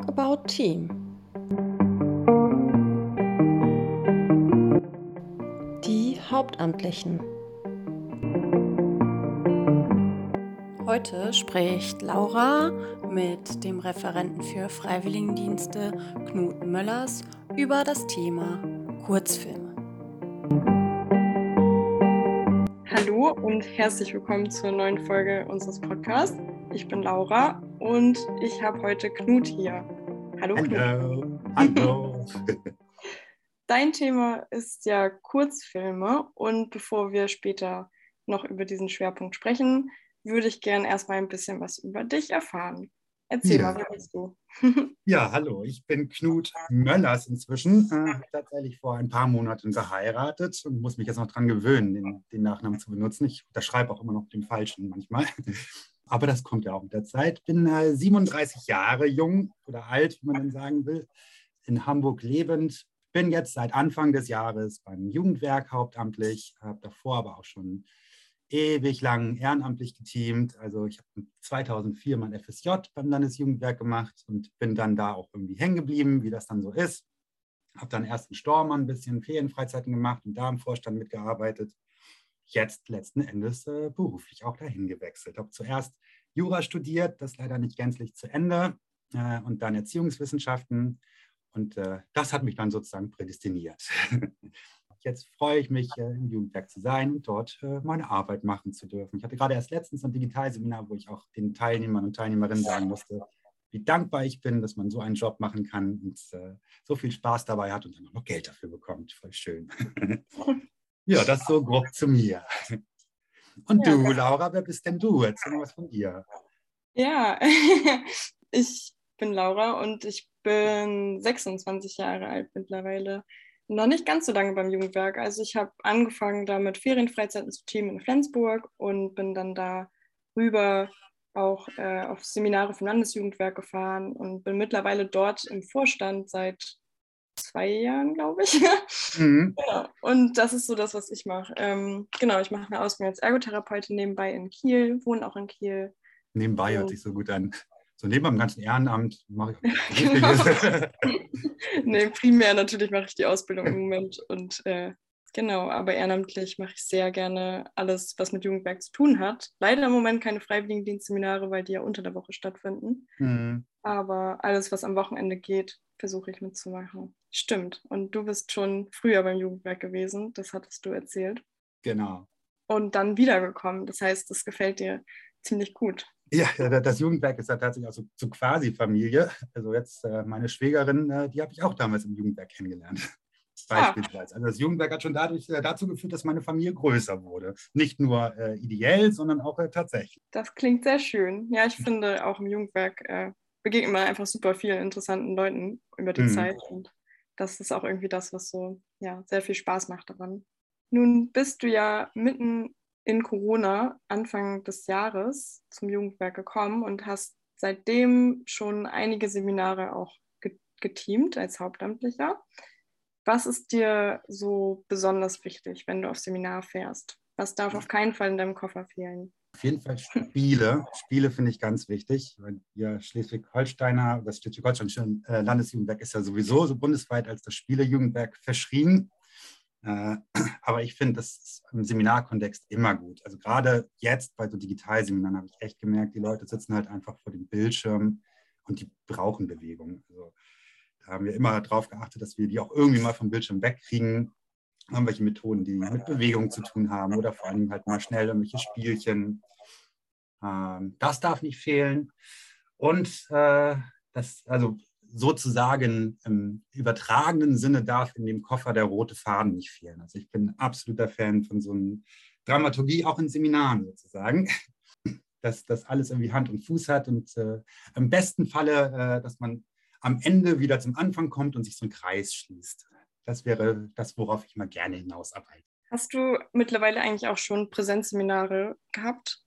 Talk about Team. Die Hauptamtlichen. Heute spricht Laura mit dem Referenten für Freiwilligendienste Knut Möllers über das Thema Kurzfilme. Hallo und herzlich willkommen zur neuen Folge unseres Podcasts. Ich bin Laura und ich habe heute Knut hier. Hallo, Knut. Hallo. Dein Thema ist ja Kurzfilme und bevor wir später noch über diesen Schwerpunkt sprechen, würde ich gerne erstmal ein bisschen was über dich erfahren. Erzähl ja. mal, wer bist du? ja, hallo, ich bin Knut Möllers inzwischen. Äh, tatsächlich vor ein paar Monaten geheiratet und muss mich jetzt noch daran gewöhnen, den, den Nachnamen zu benutzen. Ich unterschreibe auch immer noch den falschen manchmal. Aber das kommt ja auch mit der Zeit. Bin äh, 37 Jahre jung oder alt, wie man dann sagen will, in Hamburg lebend. Bin jetzt seit Anfang des Jahres beim Jugendwerk hauptamtlich, habe davor aber auch schon ewig lang ehrenamtlich geteamt. Also ich habe 2004 mein FSJ beim Landesjugendwerk gemacht und bin dann da auch irgendwie hängen geblieben, wie das dann so ist. Habe dann erst in Stormann ein bisschen Ferienfreizeiten gemacht und da im Vorstand mitgearbeitet jetzt letzten Endes äh, beruflich auch dahin gewechselt. Habe zuerst Jura studiert, das leider nicht gänzlich zu Ende, äh, und dann Erziehungswissenschaften. Und äh, das hat mich dann sozusagen prädestiniert. jetzt freue ich mich, äh, im Jugendwerk zu sein und dort äh, meine Arbeit machen zu dürfen. Ich hatte gerade erst letztens ein Digitalseminar, wo ich auch den Teilnehmern und Teilnehmerinnen sagen musste, wie dankbar ich bin, dass man so einen Job machen kann und äh, so viel Spaß dabei hat und dann auch noch Geld dafür bekommt. Voll schön. Ja, das so grob zu mir. Und ja, du, Laura, wer bist denn du? Erzähl mal was von dir. Ja, ich bin Laura und ich bin 26 Jahre alt mittlerweile. Noch nicht ganz so lange beim Jugendwerk. Also ich habe angefangen, da mit Ferienfreizeiten zu teamen in Flensburg und bin dann da rüber auch äh, auf Seminare vom Landesjugendwerk gefahren und bin mittlerweile dort im Vorstand seit zwei Jahren, glaube ich. Mhm. und das ist so das, was ich mache. Ähm, genau, ich mache eine Ausbildung als Ergotherapeutin nebenbei in Kiel, wohne auch in Kiel. Nebenbei hört sich so gut an. So neben dem ganzen Ehrenamt mache ich auch Nee, primär natürlich mache ich die Ausbildung im Moment und äh, genau, aber ehrenamtlich mache ich sehr gerne alles, was mit Jugendwerk zu tun hat. Leider im Moment keine Freiwilligendienstseminare, weil die ja unter der Woche stattfinden. Mhm. Aber alles, was am Wochenende geht, versuche ich mitzumachen. Stimmt. Und du bist schon früher beim Jugendwerk gewesen, das hattest du erzählt. Genau. Und dann wiedergekommen. Das heißt, das gefällt dir ziemlich gut. Ja, das Jugendwerk ist ja tatsächlich auch so, so quasi Familie. Also jetzt äh, meine Schwägerin, äh, die habe ich auch damals im Jugendwerk kennengelernt. Ah. Beispielsweise. Also das Jugendwerk hat schon dadurch äh, dazu geführt, dass meine Familie größer wurde. Nicht nur äh, ideell, sondern auch äh, tatsächlich. Das klingt sehr schön. Ja, ich finde auch im Jugendwerk äh, begegnet man einfach super vielen interessanten Leuten über die mhm. Zeit. Und das ist auch irgendwie das, was so ja, sehr viel Spaß macht daran. Nun bist du ja mitten in Corona Anfang des Jahres zum Jugendwerk gekommen und hast seitdem schon einige Seminare auch geteamt als Hauptamtlicher. Was ist dir so besonders wichtig, wenn du auf Seminar fährst? Was darf auf keinen Fall in deinem Koffer fehlen? Auf jeden Fall Spiele. Spiele finde ich ganz wichtig, ihr Schleswig-Holsteiner, das Schleswig-Holstein äh, Landesjugendwerk ist ja sowieso so bundesweit als das Spielejugendwerk verschrien. Äh, aber ich finde das im Seminarkontext immer gut. Also gerade jetzt bei so Digitalseminaren habe ich echt gemerkt, die Leute sitzen halt einfach vor dem Bildschirm und die brauchen Bewegung. Also haben wir immer darauf geachtet, dass wir die auch irgendwie mal vom Bildschirm wegkriegen irgendwelche Methoden, die mit Bewegung zu tun haben oder vor allem halt mal schnell irgendwelche Spielchen. Ähm, das darf nicht fehlen. Und äh, das, also sozusagen im übertragenen Sinne darf in dem Koffer der rote Faden nicht fehlen. Also ich bin absoluter Fan von so einer Dramaturgie, auch in Seminaren sozusagen, dass das alles irgendwie Hand und Fuß hat und äh, im besten Falle, äh, dass man am Ende wieder zum Anfang kommt und sich so ein Kreis schließt. Das wäre das, worauf ich mal gerne hinausarbeite. Hast du mittlerweile eigentlich auch schon Präsenzseminare gehabt?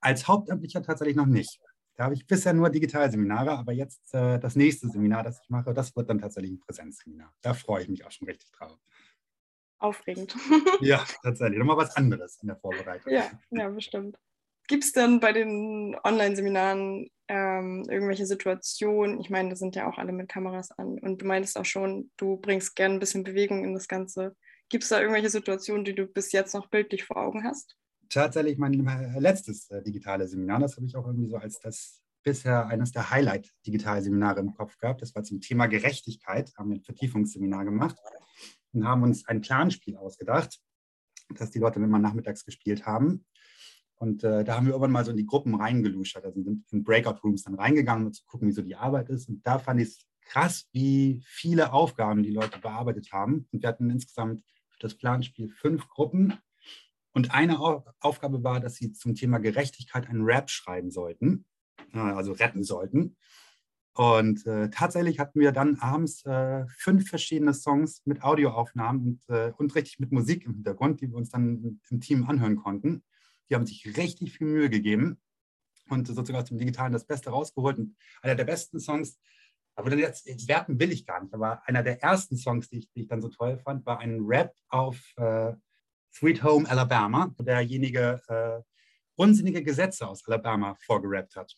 Als Hauptamtlicher tatsächlich noch nicht. Da habe ich bisher nur Digitalseminare, aber jetzt äh, das nächste Seminar, das ich mache, das wird dann tatsächlich ein Präsenzseminar. Da freue ich mich auch schon richtig drauf. Aufregend. ja, tatsächlich. Nochmal was anderes in der Vorbereitung. Ja, ja bestimmt. Gibt es denn bei den Online-Seminaren ähm, irgendwelche Situationen? Ich meine, da sind ja auch alle mit Kameras an und du meintest auch schon, du bringst gerne ein bisschen Bewegung in das Ganze. Gibt es da irgendwelche Situationen, die du bis jetzt noch bildlich vor Augen hast? Tatsächlich mein letztes äh, digitales Seminar, das habe ich auch irgendwie so als das bisher eines der Highlight-Digitalseminare im Kopf gehabt. Das war zum Thema Gerechtigkeit, haben wir ein Vertiefungsseminar gemacht und haben uns ein Planspiel ausgedacht, das die Leute immer nachmittags gespielt haben. Und äh, da haben wir irgendwann mal so in die Gruppen reingeluschert, also sind in Breakout-Rooms dann reingegangen, um zu gucken, wie so die Arbeit ist. Und da fand ich es krass, wie viele Aufgaben die Leute bearbeitet haben. Und wir hatten insgesamt für das Planspiel fünf Gruppen. Und eine Aufgabe war, dass sie zum Thema Gerechtigkeit einen Rap schreiben sollten, also retten sollten. Und äh, tatsächlich hatten wir dann abends äh, fünf verschiedene Songs mit Audioaufnahmen und, äh, und richtig mit Musik im Hintergrund, die wir uns dann im Team anhören konnten. Die haben sich richtig viel Mühe gegeben und sozusagen aus dem Digitalen das Beste rausgeholt. Und einer der besten Songs, aber jetzt, jetzt werten will ich gar nicht, aber einer der ersten Songs, die ich, die ich dann so toll fand, war ein Rap auf äh, Sweet Home Alabama, derjenige äh, unsinnige Gesetze aus Alabama vorgerappt hat.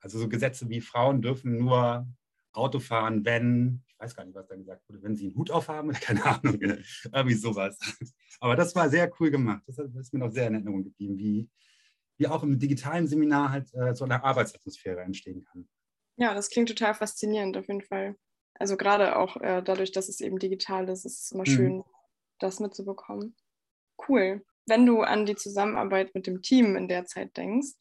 Also so Gesetze wie Frauen dürfen nur Auto fahren, wenn, weiß gar nicht, was da gesagt wurde, wenn sie einen Hut aufhaben, keine Ahnung, irgendwie sowas. Aber das war sehr cool gemacht. Das ist mir noch sehr in Erinnerung geblieben, wie, wie auch im digitalen Seminar halt äh, so eine Arbeitsatmosphäre entstehen kann. Ja, das klingt total faszinierend auf jeden Fall. Also gerade auch äh, dadurch, dass es eben digital ist, ist es immer mhm. schön, das mitzubekommen. Cool. Wenn du an die Zusammenarbeit mit dem Team in der Zeit denkst,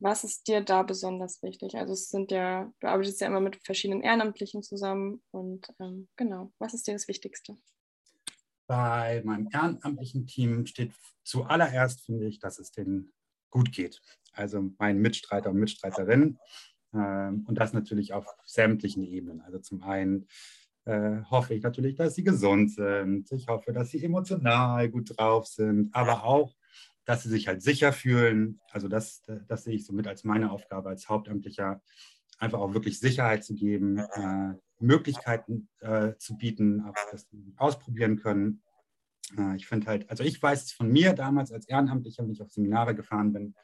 was ist dir da besonders wichtig? Also es sind ja, du arbeitest ja immer mit verschiedenen Ehrenamtlichen zusammen und ähm, genau, was ist dir das Wichtigste? Bei meinem ehrenamtlichen Team steht zuallererst, finde ich, dass es denen gut geht. Also meinen Mitstreiter und Mitstreiterinnen. Ähm, und das natürlich auf sämtlichen Ebenen. Also zum einen äh, hoffe ich natürlich, dass sie gesund sind. Ich hoffe, dass sie emotional gut drauf sind, aber auch, dass sie sich halt sicher fühlen. Also das, das sehe ich somit als meine Aufgabe als Hauptamtlicher, einfach auch wirklich Sicherheit zu geben, äh, Möglichkeiten äh, zu bieten, auch, dass sie ausprobieren können. Äh, ich finde halt, also ich weiß es von mir damals als Ehrenamtlicher, wenn ich auf Seminare gefahren bin,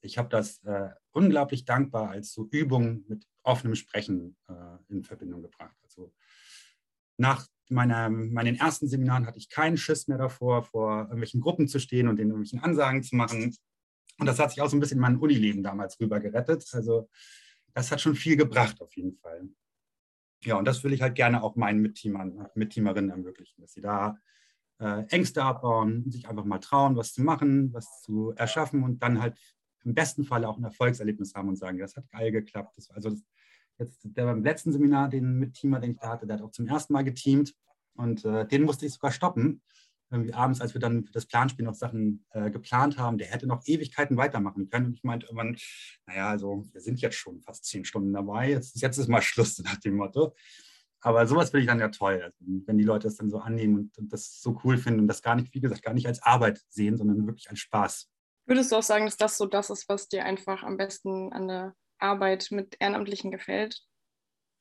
ich habe das äh, unglaublich dankbar als so Übung mit offenem Sprechen äh, in Verbindung gebracht. Also nach meiner, meinen ersten Seminaren hatte ich keinen Schiss mehr davor, vor irgendwelchen Gruppen zu stehen und den irgendwelchen Ansagen zu machen. Und das hat sich auch so ein bisschen in mein Unileben damals rüber gerettet. Also das hat schon viel gebracht auf jeden Fall. Ja, und das will ich halt gerne auch meinen Mitteamern, Mitteamerinnen ermöglichen, dass sie da äh, Ängste abbauen, sich einfach mal trauen, was zu machen, was zu erschaffen und dann halt im besten Fall auch ein Erfolgserlebnis haben und sagen, das hat geil geklappt. Das, also das, jetzt der beim letzten Seminar, den Mitteamer, den ich da hatte, der hat auch zum ersten Mal geteamt und äh, den musste ich sogar stoppen. Irgendwie abends, als wir dann für das Planspiel noch Sachen äh, geplant haben, der hätte noch Ewigkeiten weitermachen können. Und ich meinte irgendwann, naja, also wir sind jetzt schon fast zehn Stunden dabei, jetzt, jetzt ist mal Schluss nach dem Motto. Aber sowas finde ich dann ja toll, also, wenn die Leute das dann so annehmen und, und, das so cool finden und das gar nicht, wie gesagt, gar nicht als Arbeit sehen, sondern wirklich als Spaß. Würdest du auch sagen, dass das so das ist, was dir einfach am besten an der Arbeit mit Ehrenamtlichen gefällt?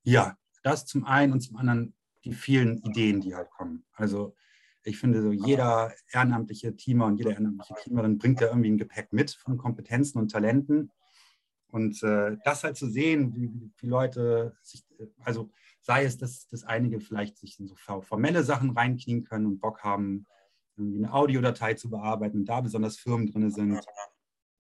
Ja, das zum einen und zum anderen die vielen Ideen, die halt kommen. Also ich finde, so jeder ehrenamtliche Teamer und jede ehrenamtliche Teamerin bringt da irgendwie ein Gepäck mit von Kompetenzen und Talenten. Und äh, das halt zu sehen, wie, wie Leute sich, also sei es, dass, dass einige vielleicht sich in so formelle Sachen reinknien können und Bock haben, irgendwie eine Audiodatei zu bearbeiten und da besonders Firmen drin sind.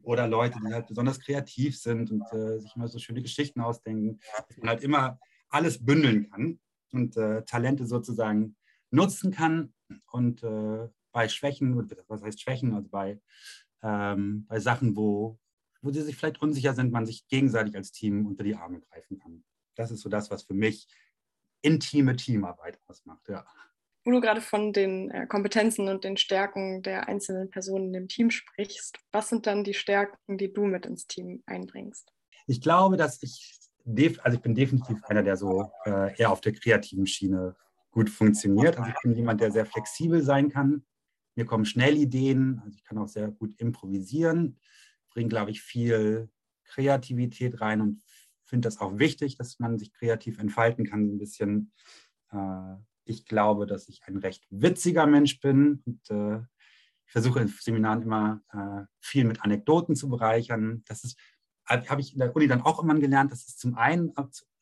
Oder Leute, die halt besonders kreativ sind und äh, sich immer so schöne Geschichten ausdenken, dass man halt immer alles bündeln kann und äh, Talente sozusagen nutzen kann und äh, bei Schwächen, was heißt Schwächen, also bei, ähm, bei Sachen, wo, wo sie sich vielleicht unsicher sind, man sich gegenseitig als Team unter die Arme greifen kann. Das ist so das, was für mich intime Teamarbeit ausmacht, ja. Wo du gerade von den äh, Kompetenzen und den Stärken der einzelnen Personen dem Team sprichst, was sind dann die Stärken, die du mit ins Team einbringst? Ich glaube, dass ich, also ich bin definitiv einer, der so äh, eher auf der kreativen Schiene gut funktioniert. Also ich bin jemand, der sehr flexibel sein kann. Mir kommen schnell Ideen, also ich kann auch sehr gut improvisieren, bringe, glaube ich, viel Kreativität rein und finde das auch wichtig, dass man sich kreativ entfalten kann, ein bisschen. Äh, ich glaube, dass ich ein recht witziger Mensch bin und äh, ich versuche in Seminaren immer äh, viel mit Anekdoten zu bereichern. Das ist habe ich in der Uni dann auch irgendwann gelernt, dass es zum einen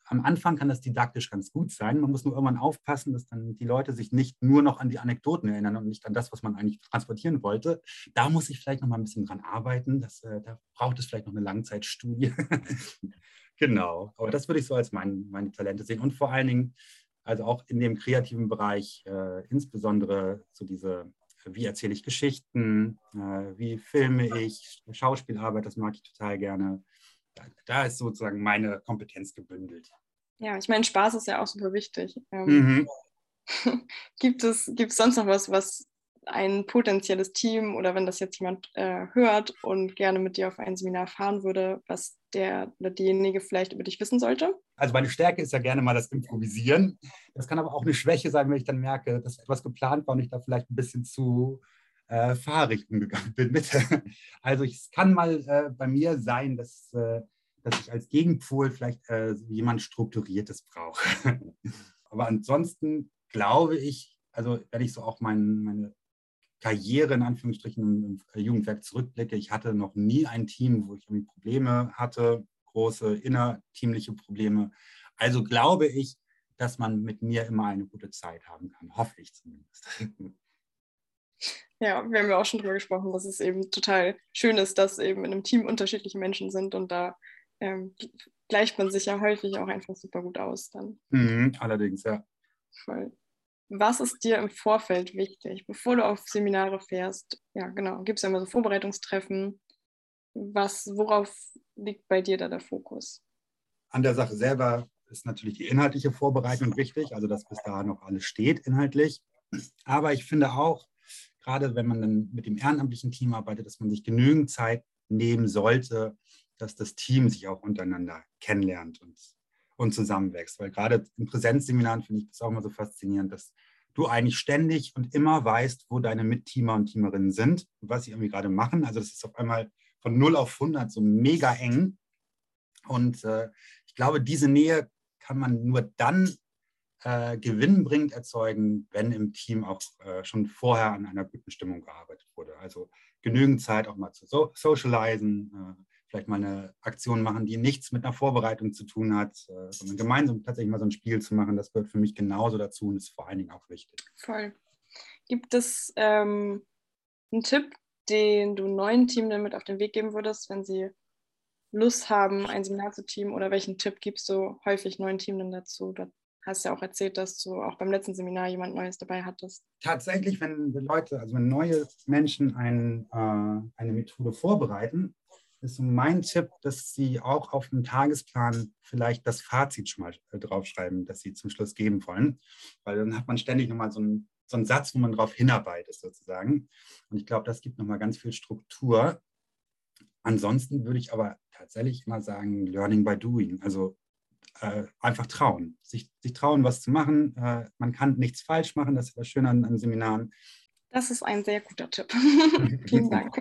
am Anfang kann das didaktisch ganz gut sein. Man muss nur irgendwann aufpassen, dass dann die Leute sich nicht nur noch an die Anekdoten erinnern und nicht an das, was man eigentlich transportieren wollte. Da muss ich vielleicht noch mal ein bisschen dran arbeiten. Das, äh, da braucht es vielleicht noch eine Langzeitstudie. genau. Aber das würde ich so als mein, meine Talente sehen. Und vor allen Dingen, also auch in dem kreativen Bereich, äh, insbesondere so diese, wie erzähle ich Geschichten, äh, wie filme ich, Schauspielarbeit, das mag ich total gerne da ist sozusagen meine Kompetenz gebündelt. Ja, ich meine, Spaß ist ja auch super wichtig. Ähm, mhm. gibt, es, gibt es sonst noch was, was ein potenzielles Team oder wenn das jetzt jemand äh, hört und gerne mit dir auf ein Seminar fahren würde, was der oder diejenige vielleicht über dich wissen sollte? Also meine Stärke ist ja gerne mal das Improvisieren. Das kann aber auch eine Schwäche sein, wenn ich dann merke, dass etwas geplant war und ich da vielleicht ein bisschen zu äh, fahrig umgegangen bin mit. Also es kann mal äh, bei mir sein, dass, äh, dass ich als Gegenpol vielleicht äh, jemand Strukturiertes brauche. Aber ansonsten glaube ich, also wenn ich so auch mein, meine Karriere in Anführungsstrichen im, im Jugendwerk zurückblicke, ich hatte noch nie ein Team, wo ich irgendwie Probleme hatte, große innerteamliche Probleme. Also glaube ich, dass man mit mir immer eine gute Zeit haben kann, hoffe ich zumindest. Ja, wir haben ja auch schon drüber gesprochen, dass es eben total schön ist, dass eben in einem Team unterschiedliche Menschen sind und da ähm, gleicht man sich ja häufig auch einfach super gut aus dann. Mhm, allerdings, ja. Voll. Was ist dir im Vorfeld wichtig, bevor du auf Seminare fährst? Ja, genau, gibt es ja immer so Vorbereitungstreffen. Was, worauf liegt bei dir da der Fokus? An der Sache selber ist natürlich die inhaltliche Vorbereitung wichtig, also dass bis da noch alles steht inhaltlich. Aber ich finde auch, gerade wenn man dann mit dem ehrenamtlichen Team arbeitet, dass man sich genügend Zeit nehmen sollte, dass das Team sich auch untereinander kennenlernt und, und zusammenwächst. Weil gerade in Präsenzseminaren finde ich das auch immer so faszinierend, dass du eigentlich ständig und immer weißt, wo deine Mitteamer und Teamerinnen sind was sie irgendwie gerade machen. Also das ist auf einmal von 0 auf 100 so mega eng. Und äh, ich glaube, diese Nähe kann man nur dann äh, gewinnbringend erzeugen, wenn im Team auch äh, schon vorher an einer guten Stimmung gearbeitet wurde. Also genügend Zeit auch mal zu so socialisen, äh, vielleicht mal eine Aktion machen, die nichts mit einer Vorbereitung zu tun hat, äh, sondern gemeinsam tatsächlich mal so ein Spiel zu machen, das gehört für mich genauso dazu und ist vor allen Dingen auch wichtig. Voll. Gibt es ähm, einen Tipp, den du neuen Teamern mit auf den Weg geben würdest, wenn sie Lust haben, ein Seminar zu teamen? Oder welchen Tipp gibst du häufig neuen Teamern dazu, hast ja auch erzählt, dass du auch beim letzten Seminar jemand Neues dabei hattest. Tatsächlich, wenn Leute, also wenn neue Menschen ein, äh, eine Methode vorbereiten, ist so mein Tipp, dass sie auch auf dem Tagesplan vielleicht das Fazit schon mal äh, draufschreiben, das sie zum Schluss geben wollen. Weil dann hat man ständig nochmal so einen, so einen Satz, wo man drauf hinarbeitet sozusagen. Und ich glaube, das gibt nochmal ganz viel Struktur. Ansonsten würde ich aber tatsächlich immer sagen, Learning by Doing. Also äh, einfach trauen, sich, sich trauen, was zu machen. Äh, man kann nichts falsch machen, das ist das Schöne an, an Seminaren. Das ist ein sehr guter Tipp. Vielen Dank.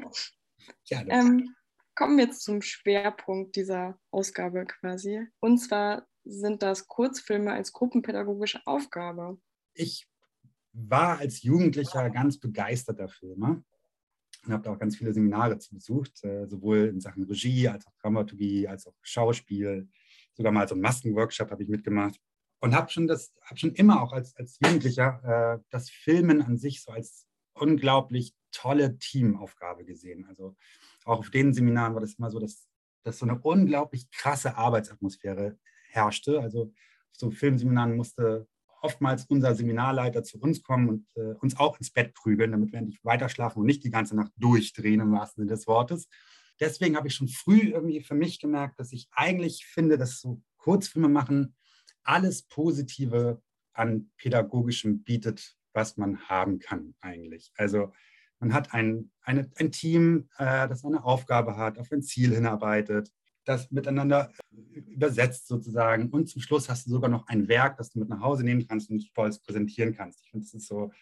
Ja, ähm, kommen wir jetzt zum Schwerpunkt dieser Ausgabe quasi. Und zwar sind das Kurzfilme als gruppenpädagogische Aufgabe. Ich war als Jugendlicher ganz begeisterter Filmer und habe da auch ganz viele Seminare zu besucht, äh, sowohl in Sachen Regie als auch Dramaturgie, als auch Schauspiel, sogar mal so einen Maskenworkshop habe ich mitgemacht und habe schon das, schon immer auch als, als Jugendlicher äh, das Filmen an sich so als unglaublich tolle Teamaufgabe gesehen. Also auch auf den Seminaren war das immer so, dass, dass so eine unglaublich krasse Arbeitsatmosphäre herrschte. Also auf so Filmseminaren musste oftmals unser Seminarleiter zu uns kommen und äh, uns auch ins Bett prügeln, damit wir endlich weiter schlafen und nicht die ganze Nacht durchdrehen im wahrsten Sinne des Wortes deswegen habe ich schon früh irgendwie für mich gemerkt, dass ich eigentlich finde, dass so Kurzfilme machen alles Positive an Pädagogischem bietet, was man haben kann eigentlich. Also man hat ein, eine, ein Team, äh, das eine Aufgabe hat, auf ein Ziel hinarbeitet, das miteinander übersetzt sozusagen. Und zum Schluss hast du sogar noch ein Werk, das du mit nach Hause nehmen kannst und stolz präsentieren kannst. Ich finde, das ist so,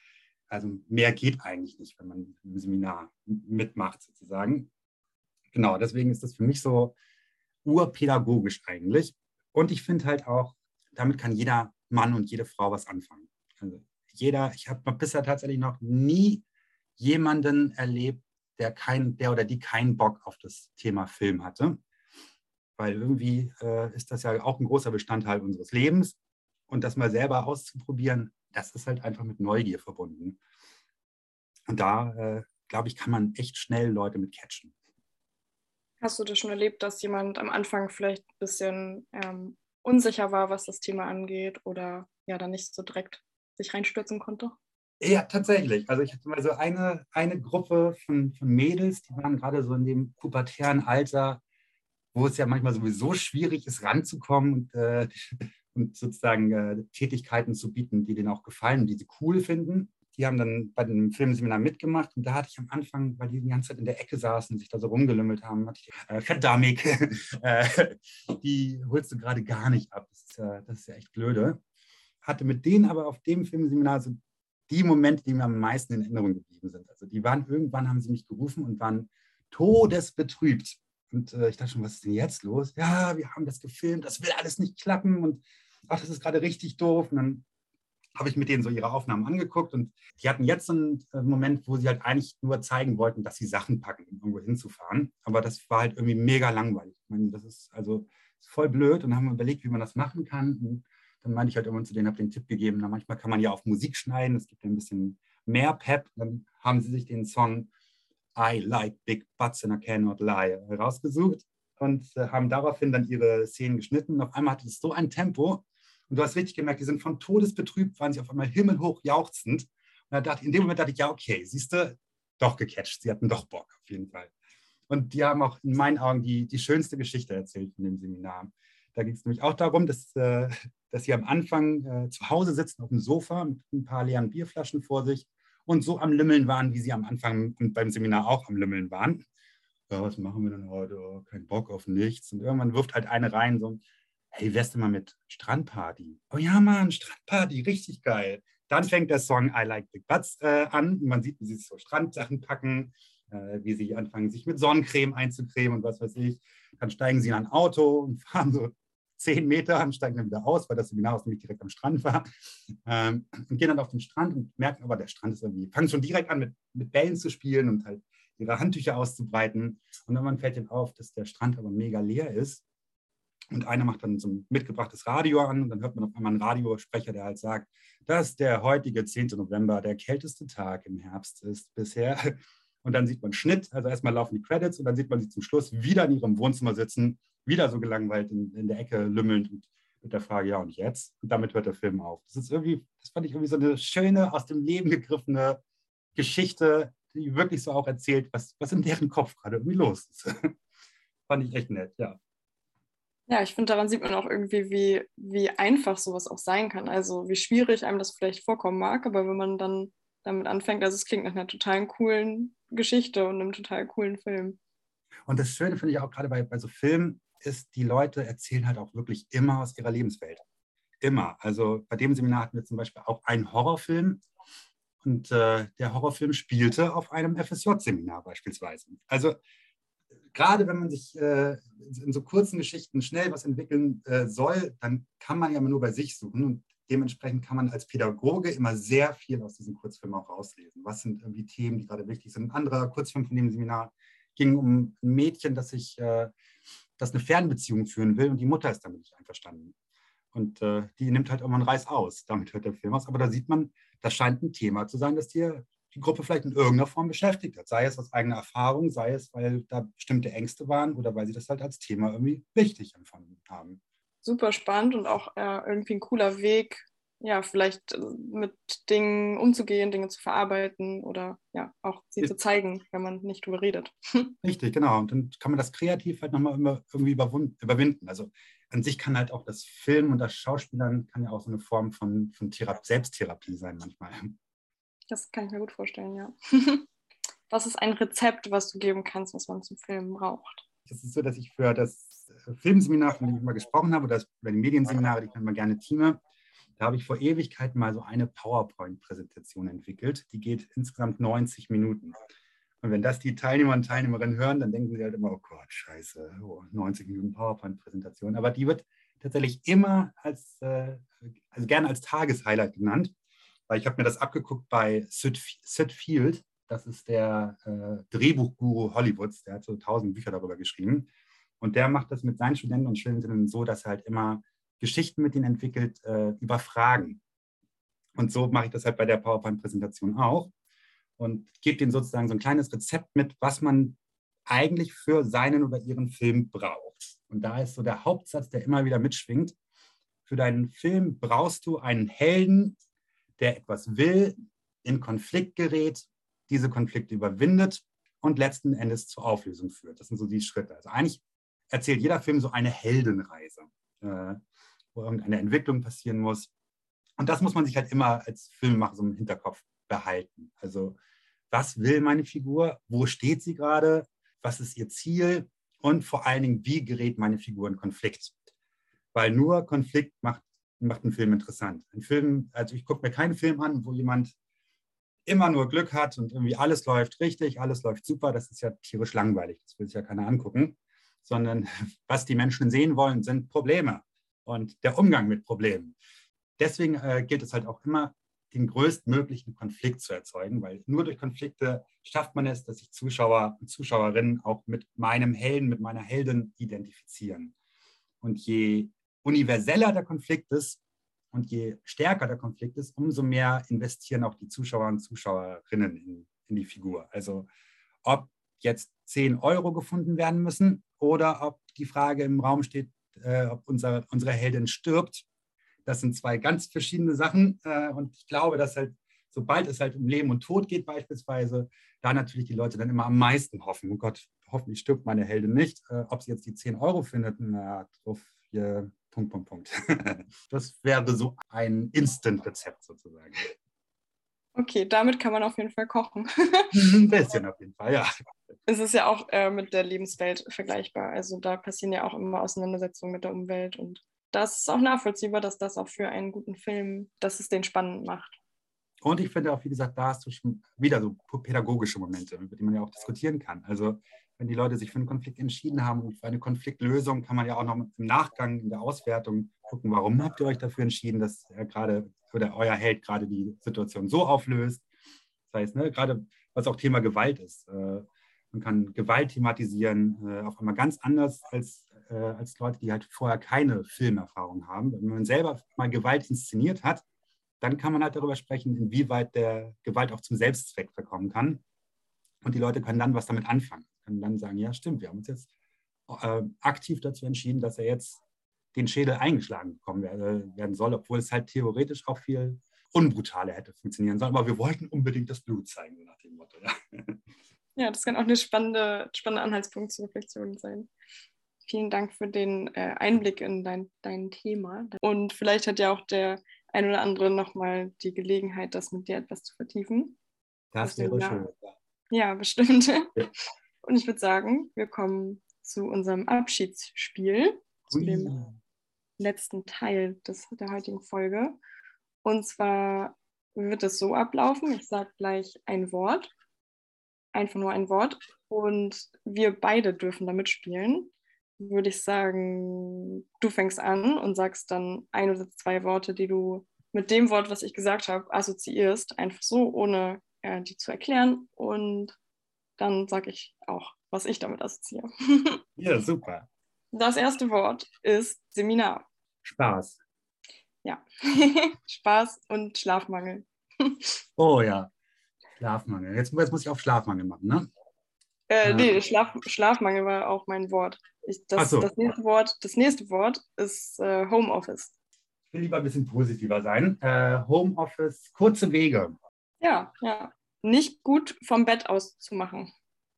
also mehr geht eigentlich nicht, wenn man im Seminar mitmacht sozusagen. Genau, deswegen ist das für mich so urpädagogisch eigentlich. Und ich finde halt auch, damit kann jeder Mann und jede Frau was anfangen. Also jeder, ich habe bisher tatsächlich noch nie jemanden erlebt, der kein, der oder die keinen Bock auf das Thema Film hatte. weil irgendwie äh, ist das ja auch ein großer Bestandteil unseres Lebens. Und das mal selber auszuprobieren, das ist halt einfach mit Neugier verbunden. Und da, äh, glaube ich, kann man echt schnell Leute mit catchen. Hast du das schon erlebt, dass jemand am Anfang vielleicht ein bisschen ähm, unsicher war, was das Thema angeht oder ja dann nicht so direkt sich reinstürzen konnte? Ja, tatsächlich. Also ich hatte mal so eine, eine Gruppe von, von Mädels, die waren gerade so in dem pubertären Alter, wo es ja manchmal sowieso schwierig ist, ranzukommen und, äh, und sozusagen äh, Tätigkeiten zu bieten, die denen auch gefallen, die sie cool finden. Die haben dann bei dem Filmseminar mitgemacht und da hatte ich am Anfang, weil die die ganze Zeit in der Ecke saßen und sich da so rumgelümmelt haben, hatte ich, äh, verdammt, äh, die holst du gerade gar nicht ab. Das das ist ja echt blöde. Hatte mit denen aber auf dem Filmseminar so die Momente, die mir am meisten in Erinnerung geblieben sind. Also die waren, irgendwann haben sie mich gerufen und waren todesbetrübt. Und äh, ich dachte schon, was ist denn jetzt los? Ja, wir haben das gefilmt, das will alles nicht klappen und ach, das ist gerade richtig doof. Und dann habe ich mit denen so ihre Aufnahmen angeguckt und die hatten jetzt so einen äh, Moment, wo sie halt eigentlich nur zeigen wollten, dass sie Sachen packen, um irgendwo hinzufahren. Aber das war halt irgendwie mega langweilig. Ich meine, das ist also voll blöd und haben überlegt, wie man das machen kann. Und dann meinte ich halt irgendwann zu denen, habe den Tipp gegeben, na, manchmal kann man ja auf Musik schneiden, es gibt ein bisschen mehr Pep. Dann haben sie sich den Song I Like Big Butts and I Cannot Lie rausgesucht und äh, haben daraufhin dann ihre Szenen geschnitten. Und auf einmal hatte es so ein Tempo, und du hast richtig gemerkt, die sind von Todesbetrübt, waren sie auf einmal himmelhoch jauchzend. Und da dachte, in dem Moment dachte ich, ja, okay, siehst du, doch gecatcht. Sie hatten doch Bock, auf jeden Fall. Und die haben auch in meinen Augen die, die schönste Geschichte erzählt von dem Seminar. Da ging es nämlich auch darum, dass, äh, dass sie am Anfang äh, zu Hause sitzen auf dem Sofa mit ein paar leeren Bierflaschen vor sich und so am Lümmeln waren, wie sie am Anfang und beim Seminar auch am Lümmeln waren. Ja, was machen wir denn heute? Oh, kein Bock auf nichts. Und irgendwann wirft halt eine rein, so, hey, wärst du mal mit Strandparty? Oh ja, Mann, Strandparty, richtig geil. Dann fängt der Song I Like Big Butts äh, an. Man sieht, wie sie so Strandsachen packen, äh, wie sie anfangen, sich mit Sonnencreme einzucremen und was weiß ich. Dann steigen sie in ein Auto und fahren so zehn Meter steigen dann wieder aus, weil das Seminar nämlich direkt am Strand war. Ähm, und gehen dann auf den Strand und merken aber, der Strand ist irgendwie, fangen schon direkt an mit, mit Bällen zu spielen und halt ihre Handtücher auszubreiten. Und dann fällt ihnen auf, dass der Strand aber mega leer ist und einer macht dann so ein mitgebrachtes Radio an und dann hört man auf einmal einen Radiosprecher, der halt sagt, dass der heutige 10. November der kälteste Tag im Herbst ist bisher. Und dann sieht man Schnitt, also erstmal laufen die Credits und dann sieht man sie zum Schluss wieder in ihrem Wohnzimmer sitzen, wieder so gelangweilt in, in der Ecke lümmelnd und mit der Frage, ja und jetzt? Und damit hört der Film auf. Das ist irgendwie, das fand ich irgendwie so eine schöne, aus dem Leben gegriffene Geschichte, die wirklich so auch erzählt, was, was in deren Kopf gerade irgendwie los ist. fand ich echt nett, ja. Ja, ich finde, daran sieht man auch irgendwie, wie, wie einfach sowas auch sein kann. Also wie schwierig einem das vielleicht vorkommen mag, aber wenn man dann damit anfängt, also es klingt nach einer total coolen Geschichte und einem total coolen Film. Und das Schöne finde ich auch gerade bei, bei so Filmen, ist, die Leute erzählen halt auch wirklich immer aus ihrer Lebenswelt. Immer. Also bei dem Seminar hatten wir zum Beispiel auch einen Horrorfilm und äh, der Horrorfilm spielte auf einem FSJ-Seminar beispielsweise. Also gerade wenn man sich äh, in so kurzen Geschichten schnell was entwickeln äh, soll, dann kann man ja nur bei sich suchen und dementsprechend kann man als Pädagoge immer sehr viel aus diesen Kurzfilmen auch rauslesen. Was sind irgendwie Themen, die gerade wichtig sind? Ein anderer Kurzfilm von dem Seminar ging um ein Mädchen, das sich, äh, das eine Fernbeziehung führen will und die Mutter ist damit nicht einverstanden. Und äh, die nimmt halt irgendwann Reiß aus. Damit hört der Film aus. Aber da sieht man, das scheint ein Thema zu sein, das dir die Gruppe vielleicht in irgendeiner Form beschäftigt hat. Sei es aus eigener Erfahrung, sei es, weil da bestimmte Ängste waren oder weil sie das halt als Thema irgendwie wichtig empfunden haben. Super spannend und auch äh, irgendwie ein cooler Weg, ja, vielleicht äh, mit Dingen umzugehen, Dinge zu verarbeiten oder ja, auch sie ja. zu zeigen, wenn man nicht drüber redet. Richtig, genau. Und dann kann man das kreativ halt nochmal irgendwie überwinden. Also an sich kann halt auch das Film und das Schauspielern kann ja auch so eine Form von, von Selbsttherapie sein manchmal. Das kann ich mir gut vorstellen, ja. was ist ein Rezept, was du geben kannst, was man zum Filmen braucht? Es ist so, dass ich für das Filmseminar, von dem ich mal gesprochen habe, oder, das, oder die Medienseminare, die ich immer gerne teame, da habe ich vor Ewigkeiten mal so eine PowerPoint-Präsentation entwickelt. Die geht insgesamt 90 Minuten. Und wenn das die Teilnehmer und Teilnehmerinnen hören, dann denken sie halt immer, oh Gott, scheiße, oh, 90 Minuten PowerPoint-Präsentation. Aber die wird tatsächlich immer als, äh, also gerne als Tageshighlight genannt weil ich habe mir das abgeguckt bei Sid, Sid Field. Das ist der äh, Drehbuchguru Hollywoods. Der hat so tausend Bücher darüber geschrieben. Und der macht das mit seinen Studenten und Studentinnen so, dass er halt immer Geschichten mit ihnen entwickelt äh, über Fragen. Und so mache ich das halt bei der PowerPoint-Präsentation auch und gebe ihnen sozusagen so ein kleines Rezept mit, was man eigentlich für seinen oder ihren Film braucht. Und da ist so der Hauptsatz, der immer wieder mitschwingt. Für deinen Film brauchst du einen Helden, der etwas will, in Konflikt gerät, diese Konflikte überwindet und letzten Endes zur Auflösung führt. Das sind so die Schritte. Also eigentlich erzählt jeder Film so eine Heldenreise, äh, wo irgendeine Entwicklung passieren muss. Und das muss man sich halt immer als Filmemacher so im Hinterkopf behalten. Also was will meine Figur? Wo steht sie gerade? Was ist ihr Ziel? Und vor allen Dingen, wie gerät meine Figur in Konflikt? Weil nur Konflikt macht, macht einen Film interessant. Ein Film, also ich gucke mir keinen Film an, wo jemand immer nur Glück hat und irgendwie alles läuft richtig, alles läuft super. Das ist ja tierisch langweilig. Das will sich ja keiner angucken. Sondern was die Menschen sehen wollen, sind Probleme und der Umgang mit Problemen. Deswegen äh, gilt es halt auch immer, den größtmöglichen Konflikt zu erzeugen, weil nur durch Konflikte schafft man es, dass sich Zuschauer und Zuschauerinnen auch mit meinem Helden, mit meiner Heldin identifizieren. Und je universeller der Konflikt ist und je stärker der Konflikt ist, umso mehr investieren auch die Zuschauer und Zuschauerinnen in, in die Figur. Also ob jetzt 10 Euro gefunden werden müssen oder ob die Frage im Raum steht, äh, ob unser, unsere Heldin stirbt das sind zwei ganz verschiedene Sachen. Äh, und ich glaube, dass halt, sobald es halt um Leben und Tod geht, beispielsweise, da natürlich die Leute dann immer am meisten hoffen. Oh Gott, hoffentlich stirbt meine Heldin nicht. Äh, ob sie jetzt die 10 Euro findet, na, drauf hier, Punkt, Punkt, Punkt. Das wäre so ein Instant-Rezept sozusagen. Okay, damit kann man auf jeden Fall kochen. Ein bisschen auf jeden Fall, ja. Es ist ja auch äh, mit der Lebenswelt vergleichbar. Also da passieren ja auch immer Auseinandersetzungen mit der Umwelt und das ist auch nachvollziehbar, dass das auch für einen guten Film, dass es den spannend macht. Und ich finde auch, wie gesagt, da hast du schon wieder so pädagogische Momente, über die man ja auch diskutieren kann. Also wenn die Leute sich für einen Konflikt entschieden haben und für eine Konfliktlösung, kann man ja auch noch im Nachgang in der Auswertung gucken, warum habt ihr euch dafür entschieden, dass er gerade oder euer Held gerade die Situation so auflöst. Das heißt, ne, gerade was auch Thema Gewalt ist. Äh, man kann Gewalt thematisieren, äh, auf einmal ganz anders als äh, als Leute, die halt vorher keine Filmerfahrung haben. Wenn man selber mal Gewalt inszeniert hat, dann kann man halt darüber sprechen, inwieweit der Gewalt auch zum Selbstzweck verkommen kann. Und die Leute können dann was damit anfangen, können dann sagen, ja stimmt, wir haben uns jetzt äh, aktiv dazu entschieden, dass er jetzt den Schädel eingeschlagen bekommen werden soll, obwohl es halt theoretisch auch viel unbrutaler hätte funktionieren sollen. Aber wir wollten unbedingt das Blut zeigen, nach dem Motto. Ja, ja das kann auch ein spannende, spannender Anhaltspunkt zur Reflexion sein. Vielen Dank für den äh, Einblick in dein, dein Thema. Und vielleicht hat ja auch der ein oder andere nochmal die Gelegenheit, das mit dir etwas zu vertiefen. Das wäre ja, schön. Ja, bestimmt. Ja. Und ich würde sagen, wir kommen zu unserem Abschiedsspiel, zu dem letzten Teil des, der heutigen Folge. Und zwar wird es so ablaufen, ich sage gleich ein Wort, einfach nur ein Wort, und wir beide dürfen damit spielen würde ich sagen, du fängst an und sagst dann ein oder zwei Worte, die du mit dem Wort, was ich gesagt habe, assoziierst, einfach so, ohne äh, die zu erklären. Und dann sage ich auch, was ich damit assoziiere. Ja, super. Das erste Wort ist Seminar. Spaß. Ja, Spaß und Schlafmangel. Oh ja, Schlafmangel. Jetzt, jetzt muss ich auf Schlafmangel machen, ne? Äh, nee, Schlaf, Schlafmangel war auch mein Wort. Ich, das, so. das, nächste Wort, das nächste Wort ist äh, Homeoffice. Ich will lieber ein bisschen positiver sein. Äh, Homeoffice, kurze Wege. Ja, ja. Nicht gut vom Bett aus zu machen.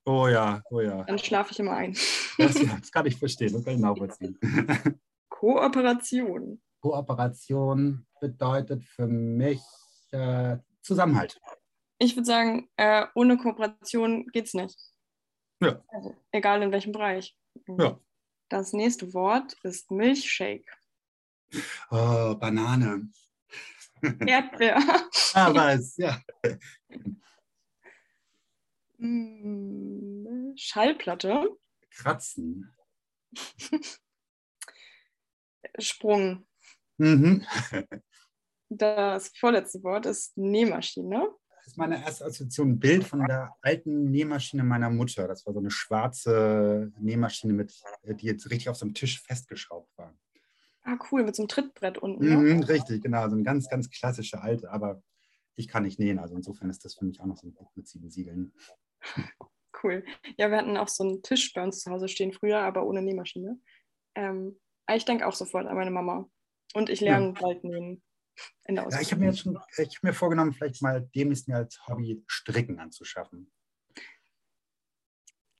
Oh ja, oh ja. Dann schlafe ich immer ein. Das, das kann ich verstehen, das kann ich nachvollziehen. Kooperation. Kooperation bedeutet für mich äh, Zusammenhalt. Ich würde sagen, äh, ohne Kooperation geht es nicht. Ja. Also, egal in welchem Bereich. Ja. Das nächste Wort ist Milchshake. Oh, Banane. Erdbeer. ah, was, ja. Mm, Schallplatte. Kratzen. Sprung. Mhm. Das vorletzte Wort ist Nähmaschine. ist meine erste Assoziation ein Bild von der alten Nähmaschine meiner Mutter. Das war so eine schwarze Nähmaschine, mit, äh, die jetzt richtig auf so einem Tisch festgeschraubt war. Ah, cool, mit so einem Trittbrett unten. Ne? Mhm, richtig, genau. So eine ganz, ganz klassische alte, aber ich kann nicht nähen. Also insofern ist das für mich auch noch so ein Buch mit sieben Siegeln. Cool. Ja, wir hatten auch so einen Tisch bei uns zu Hause stehen früher, aber ohne Nähmaschine. Ähm, ich denke auch sofort an meine Mama. Und ich lerne ja. bald nähen in der Ja, ich habe mir jetzt schon, ich habe mir vorgenommen, vielleicht mal demnächst mir als Hobby Stricken anzuschaffen.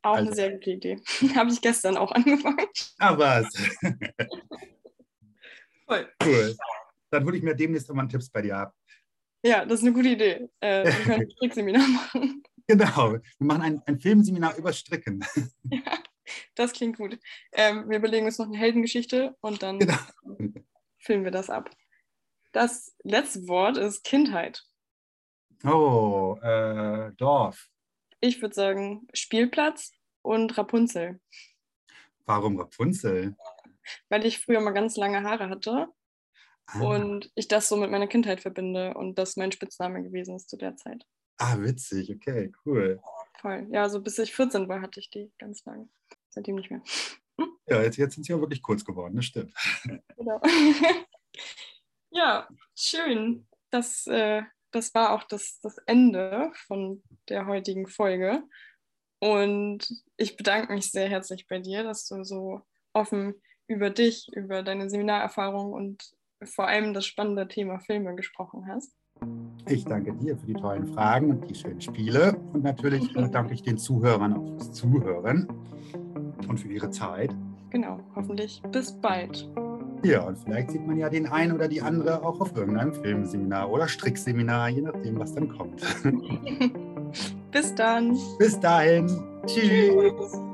Auch also. eine sehr gute Idee. habe ich gestern auch angefangen. Ah, was? Voll. Cool. Dann hole ich mir demnächst immer Tipps bei dir ab. Ja, das ist eine gute Idee. Äh, wir können ein Strickseminar machen. Genau, wir machen ein, ein Filmseminar über Stricken. Ja, das klingt gut. Ähm, wir überlegen uns noch eine Heldengeschichte und dann genau. filmen wir das ab. Das letzte Wort ist Kindheit. Oh, äh, Dorf. Ich würde sagen Spielplatz und Rapunzel. Warum Rapunzel? Weil ich früher mal ganz lange Haare hatte ah. und ich das so mit meiner Kindheit verbinde und das mein Spitzname gewesen ist zu der Zeit. Ah, witzig, okay, cool. Voll. Ja, so bis ich 14 war, hatte ich die ganz lange. Seitdem nicht mehr. Ja, jetzt, jetzt sind sie ja wirklich kurz geworden, das stimmt. Genau. Ja, schön. Das, äh, das war auch das, das Ende von der heutigen Folge. Und ich bedanke mich sehr herzlich bei dir, dass du so offen über dich, über deine Seminarerfahrung und vor allem das spannende Thema Filme gesprochen hast. Ich danke dir für die tollen Fragen und die schönen Spiele. Und natürlich danke ich den Zuhörern auch fürs Zuhören und für ihre Zeit. Genau, hoffentlich bis bald. Ja, und vielleicht sieht man ja den einen oder die andere auch auf irgendeinem Filmseminar oder Strickseminar, je nachdem, was dann kommt. Bis dann. Bis dahin. Tschüss. Tschüss.